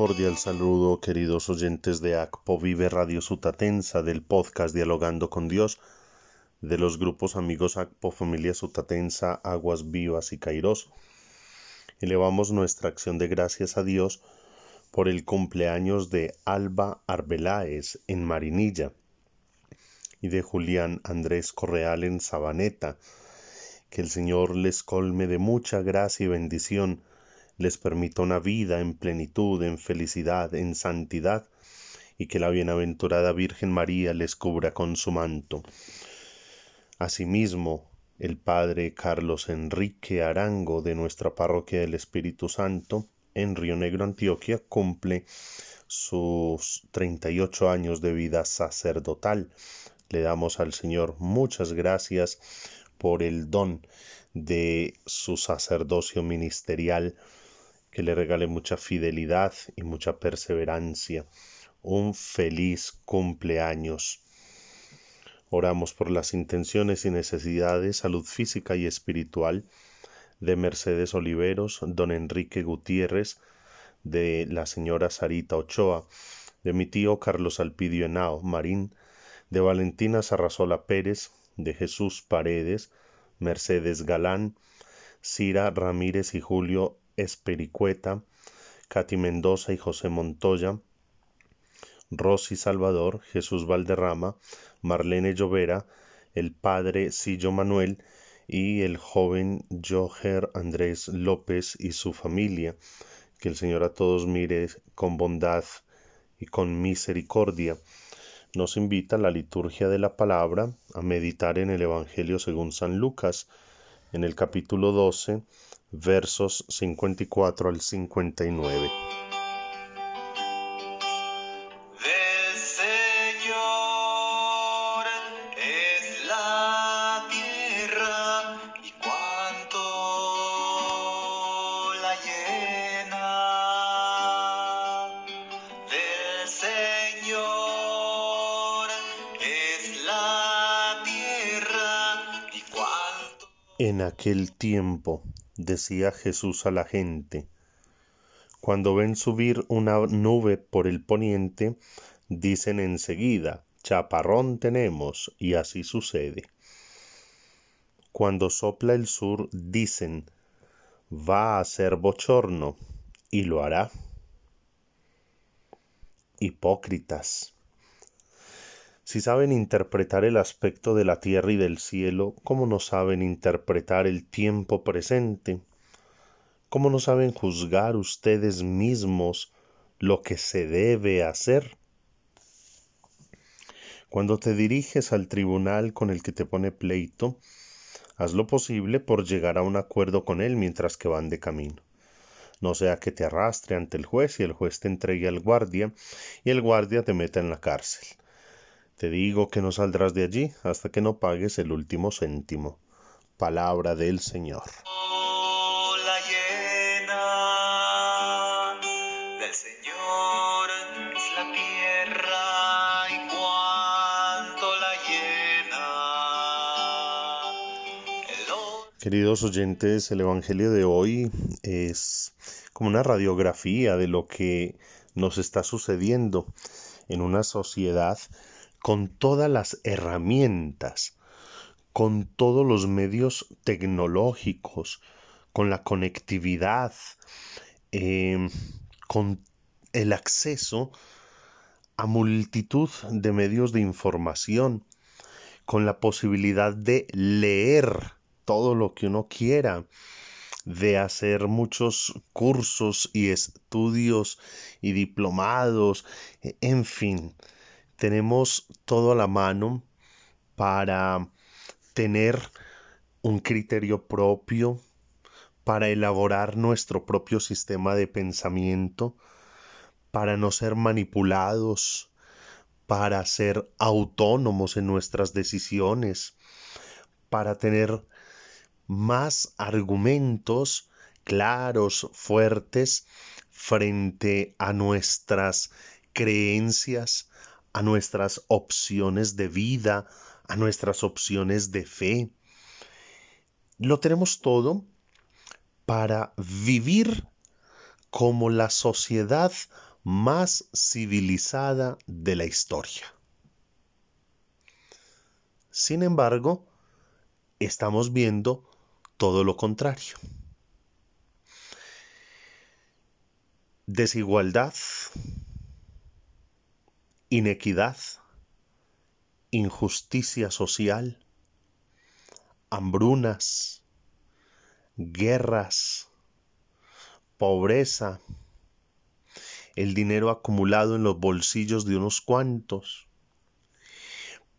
cordial saludo, queridos oyentes de ACPO Vive Radio Sutatensa, del podcast Dialogando con Dios, de los grupos amigos ACPO Familia Sutatensa, Aguas Vivas y Cairós. Elevamos nuestra acción de gracias a Dios por el cumpleaños de Alba Arbeláez en Marinilla y de Julián Andrés Correal en Sabaneta. Que el Señor les colme de mucha gracia y bendición les permita una vida en plenitud, en felicidad, en santidad, y que la bienaventurada Virgen María les cubra con su manto. Asimismo, el Padre Carlos Enrique Arango de nuestra parroquia del Espíritu Santo en Río Negro, Antioquia, cumple sus 38 años de vida sacerdotal. Le damos al Señor muchas gracias por el don de su sacerdocio ministerial que le regale mucha fidelidad y mucha perseverancia. Un feliz cumpleaños. Oramos por las intenciones y necesidades, salud física y espiritual de Mercedes Oliveros, don Enrique Gutiérrez, de la señora Sarita Ochoa, de mi tío Carlos Alpidio Henao Marín, de Valentina Sarrazola Pérez, de Jesús Paredes, Mercedes Galán, Cira Ramírez y Julio Espericueta, Katy Mendoza y José Montoya, Rosy Salvador, Jesús Valderrama, Marlene Llovera, el padre Sillo Manuel y el joven Joher Andrés López y su familia. Que el Señor a todos mire con bondad y con misericordia. Nos invita a la liturgia de la palabra a meditar en el Evangelio según San Lucas, en el capítulo 12, versos 54 al 59. Del Señor es la tierra y cuanto la llena. Del Señor es la tierra y cuanto. En aquel tiempo decía Jesús a la gente, cuando ven subir una nube por el poniente, dicen enseguida, chaparrón tenemos, y así sucede. Cuando sopla el sur, dicen, va a ser bochorno, y lo hará. Hipócritas. Si saben interpretar el aspecto de la tierra y del cielo, ¿cómo no saben interpretar el tiempo presente? ¿Cómo no saben juzgar ustedes mismos lo que se debe hacer? Cuando te diriges al tribunal con el que te pone pleito, haz lo posible por llegar a un acuerdo con él mientras que van de camino. No sea que te arrastre ante el juez y el juez te entregue al guardia y el guardia te meta en la cárcel. Te digo que no saldrás de allí hasta que no pagues el último céntimo. Palabra del Señor. Queridos oyentes, el Evangelio de hoy es como una radiografía de lo que nos está sucediendo en una sociedad con todas las herramientas, con todos los medios tecnológicos, con la conectividad, eh, con el acceso a multitud de medios de información, con la posibilidad de leer todo lo que uno quiera, de hacer muchos cursos y estudios y diplomados, en fin, tenemos todo a la mano para tener un criterio propio, para elaborar nuestro propio sistema de pensamiento, para no ser manipulados, para ser autónomos en nuestras decisiones, para tener más argumentos claros, fuertes, frente a nuestras creencias, a nuestras opciones de vida, a nuestras opciones de fe. Lo tenemos todo para vivir como la sociedad más civilizada de la historia. Sin embargo, estamos viendo todo lo contrario. Desigualdad, inequidad, injusticia social, hambrunas, guerras, pobreza, el dinero acumulado en los bolsillos de unos cuantos,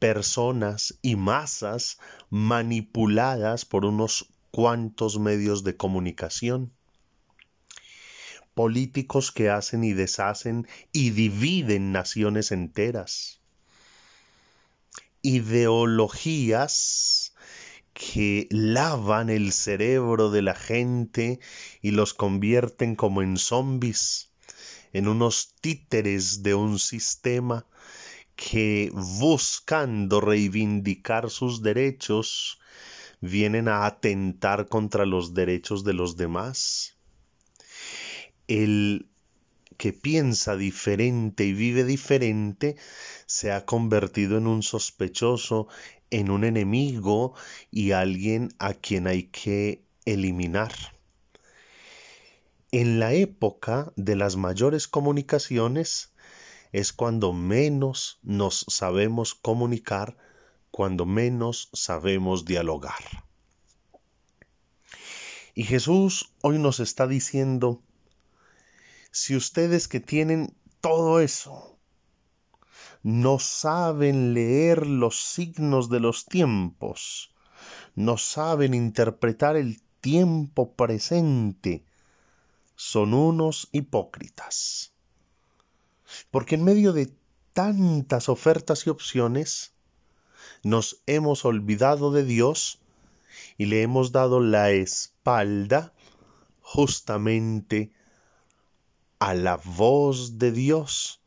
personas y masas manipuladas por unos cuantos medios de comunicación, políticos que hacen y deshacen y dividen naciones enteras, ideologías que lavan el cerebro de la gente y los convierten como en zombies, en unos títeres de un sistema que buscando reivindicar sus derechos vienen a atentar contra los derechos de los demás. El que piensa diferente y vive diferente se ha convertido en un sospechoso, en un enemigo y alguien a quien hay que eliminar. En la época de las mayores comunicaciones es cuando menos nos sabemos comunicar, cuando menos sabemos dialogar. Y Jesús hoy nos está diciendo, si ustedes que tienen todo eso no saben leer los signos de los tiempos, no saben interpretar el tiempo presente, son unos hipócritas. Porque en medio de tantas ofertas y opciones, nos hemos olvidado de Dios y le hemos dado la espalda justamente a la voz de Dios,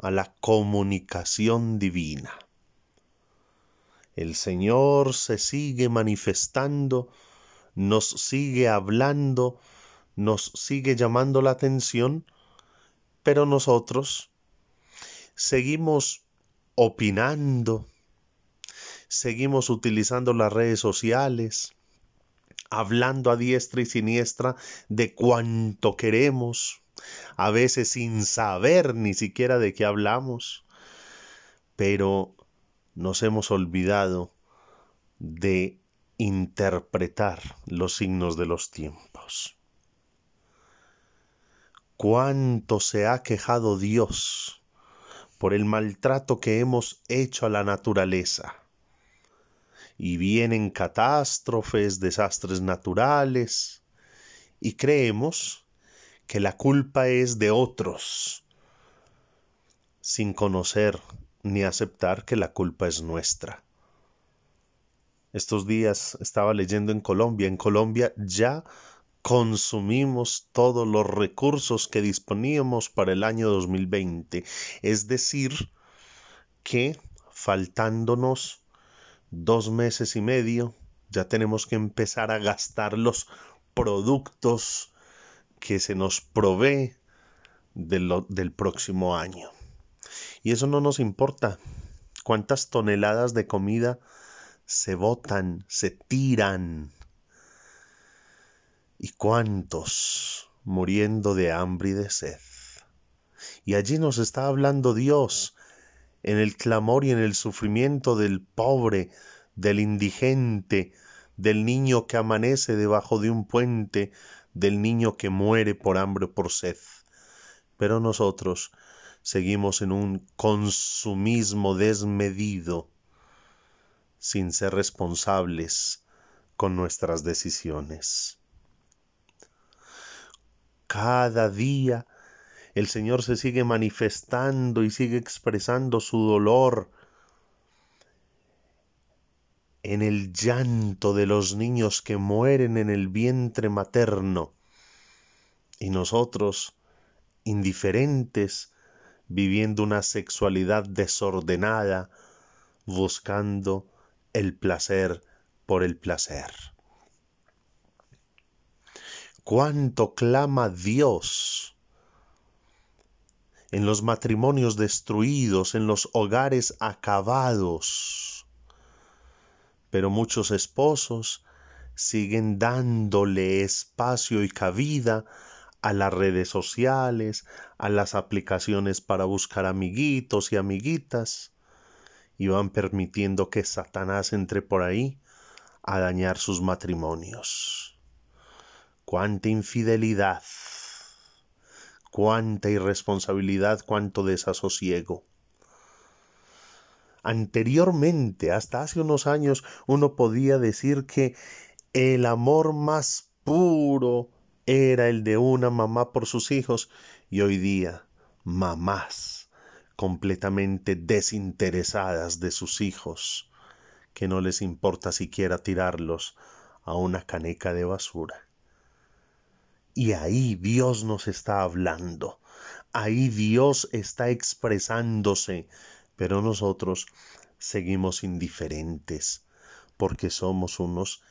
a la comunicación divina. El Señor se sigue manifestando, nos sigue hablando, nos sigue llamando la atención, pero nosotros seguimos opinando, seguimos utilizando las redes sociales, hablando a diestra y siniestra de cuanto queremos, a veces sin saber ni siquiera de qué hablamos, pero nos hemos olvidado de interpretar los signos de los tiempos. Cuánto se ha quejado Dios por el maltrato que hemos hecho a la naturaleza. Y vienen catástrofes, desastres naturales, y creemos que la culpa es de otros, sin conocer ni aceptar que la culpa es nuestra. Estos días estaba leyendo en Colombia, en Colombia ya consumimos todos los recursos que disponíamos para el año 2020, es decir, que faltándonos dos meses y medio, ya tenemos que empezar a gastar los productos que se nos provee del próximo año. Y eso no nos importa. ¿Cuántas toneladas de comida se botan, se tiran? ¿Y cuántos muriendo de hambre y de sed? Y allí nos está hablando Dios en el clamor y en el sufrimiento del pobre, del indigente, del niño que amanece debajo de un puente, del niño que muere por hambre o por sed. Pero nosotros seguimos en un consumismo desmedido, sin ser responsables con nuestras decisiones. Cada día el Señor se sigue manifestando y sigue expresando su dolor en el llanto de los niños que mueren en el vientre materno y nosotros, indiferentes, viviendo una sexualidad desordenada, buscando el placer por el placer. Cuánto clama Dios en los matrimonios destruidos, en los hogares acabados. Pero muchos esposos siguen dándole espacio y cabida a las redes sociales, a las aplicaciones para buscar amiguitos y amiguitas, y van permitiendo que Satanás entre por ahí a dañar sus matrimonios. Cuánta infidelidad, cuánta irresponsabilidad, cuánto desasosiego. Anteriormente, hasta hace unos años, uno podía decir que el amor más puro era el de una mamá por sus hijos y hoy día mamás completamente desinteresadas de sus hijos, que no les importa siquiera tirarlos a una caneca de basura. Y ahí Dios nos está hablando, ahí Dios está expresándose, pero nosotros seguimos indiferentes porque somos unos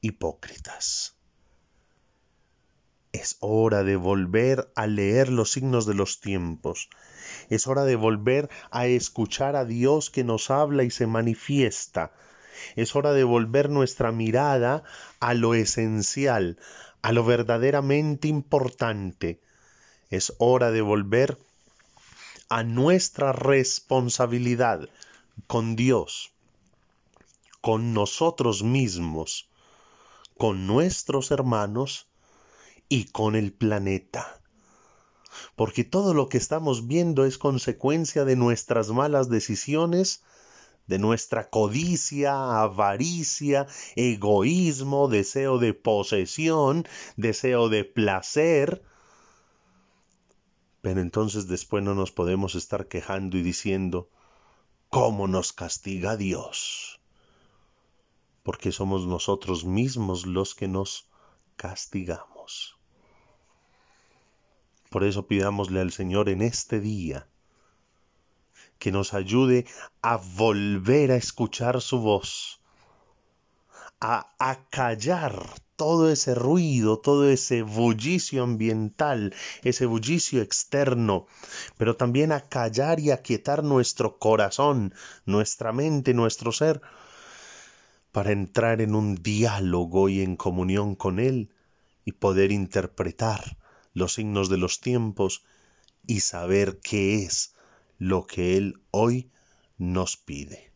hipócritas. Es hora de volver a leer los signos de los tiempos. Es hora de volver a escuchar a Dios que nos habla y se manifiesta. Es hora de volver nuestra mirada a lo esencial, a lo verdaderamente importante. Es hora de volver a nuestra responsabilidad con Dios, con nosotros mismos, con nuestros hermanos y con el planeta. Porque todo lo que estamos viendo es consecuencia de nuestras malas decisiones, de nuestra codicia, avaricia, egoísmo, deseo de posesión, deseo de placer. Pero entonces después no nos podemos estar quejando y diciendo, ¿cómo nos castiga Dios? Porque somos nosotros mismos los que nos castigamos. Por eso pidámosle al Señor en este día que nos ayude a volver a escuchar su voz, a acallar todo ese ruido, todo ese bullicio ambiental, ese bullicio externo, pero también a callar y aquietar nuestro corazón, nuestra mente, nuestro ser, para entrar en un diálogo y en comunión con Él y poder interpretar los signos de los tiempos y saber qué es lo que Él hoy nos pide.